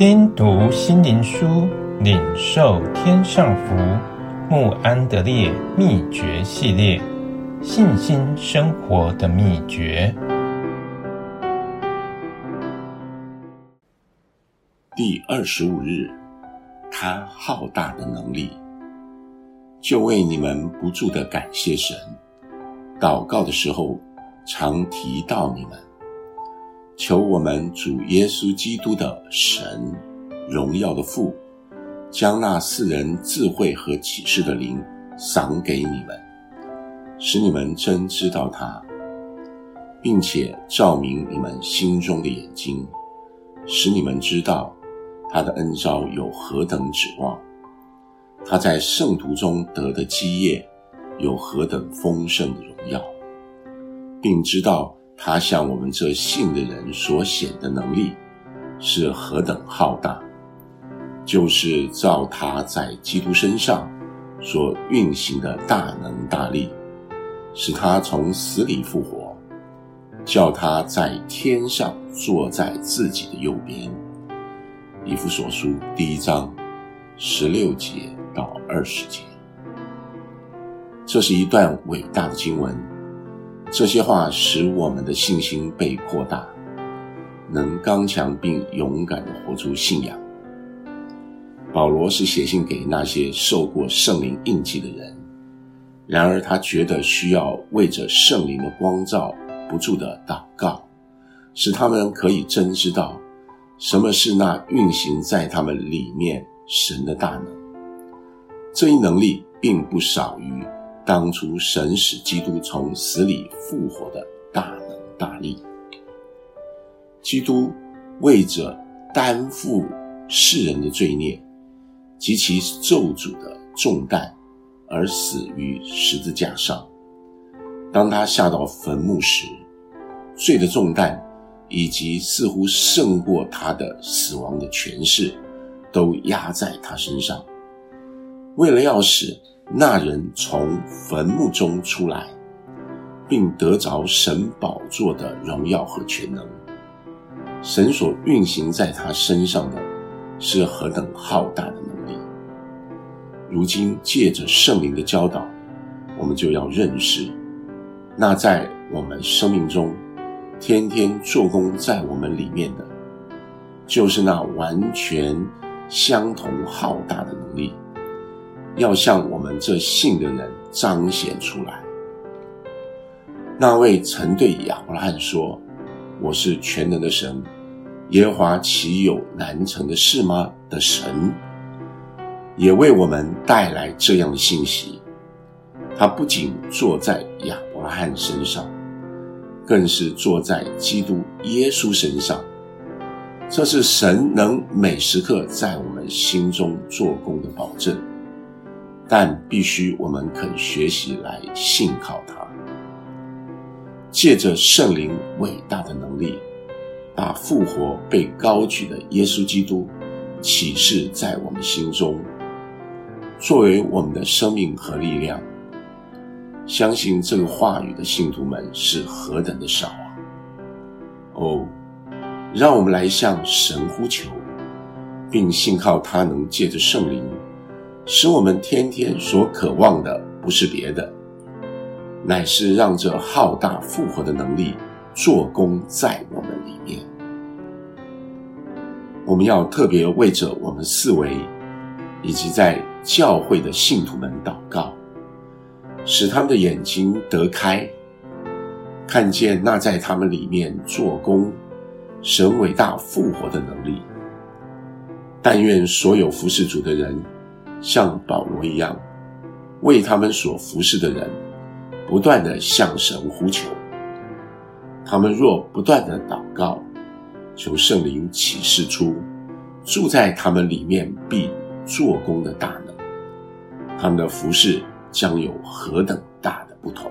听读心灵书，领受天上福。穆安德烈秘诀系列：信心生活的秘诀。第二十五日，他浩大的能力，就为你们不住的感谢神。祷告的时候，常提到你们，求我们主耶稣基督的神，荣耀的父，将那赐人智慧和启示的灵赏给你们，使你们真知道他，并且照明你们心中的眼睛，使你们知道他的恩召有何等指望，他在圣徒中得的基业有何等丰盛的荣耀。并知道他向我们这信的人所显的能力是何等浩大，就是照他在基督身上所运行的大能大力，使他从死里复活，叫他在天上坐在自己的右边。以弗所书第一章十六节到二十节，这是一段伟大的经文。这些话使我们的信心被扩大，能刚强并勇敢地活出信仰。保罗是写信给那些受过圣灵印记的人，然而他觉得需要为着圣灵的光照不住地祷告，使他们可以真知道什么是那运行在他们里面神的大能。这一能力并不少于。当初神使基督从死里复活的大能大力，基督为着担负世人的罪孽及其咒诅的重担而死于十字架上。当他下到坟墓时，罪的重担以及似乎胜过他的死亡的权势，都压在他身上，为了要使。那人从坟墓中出来，并得着神宝座的荣耀和全能。神所运行在他身上的，是何等浩大的能力！如今借着圣灵的教导，我们就要认识，那在我们生命中天天做工在我们里面的，就是那完全相同浩大的能力。要向我们这信的人彰显出来。那位曾对亚伯拉罕说：“我是全能的神，耶和华岂有难成的事吗？”的神，也为我们带来这样的信息。他不仅坐在亚伯拉罕身上，更是坐在基督耶稣身上。这是神能每时刻在我们心中做工的保证。但必须我们肯学习来信靠他，借着圣灵伟大的能力，把复活被高举的耶稣基督启示在我们心中，作为我们的生命和力量。相信这个话语的信徒们是何等的少啊！哦，让我们来向神呼求，并信靠他能借着圣灵。使我们天天所渴望的不是别的，乃是让这浩大复活的能力做工在我们里面。我们要特别为着我们四围以及在教会的信徒们祷告，使他们的眼睛得开，看见那在他们里面做工神伟大复活的能力。但愿所有服侍主的人。像保罗一样，为他们所服侍的人，不断的向神呼求。他们若不断的祷告，求圣灵启示出住在他们里面必做工的大能，他们的服饰将有何等大的不同。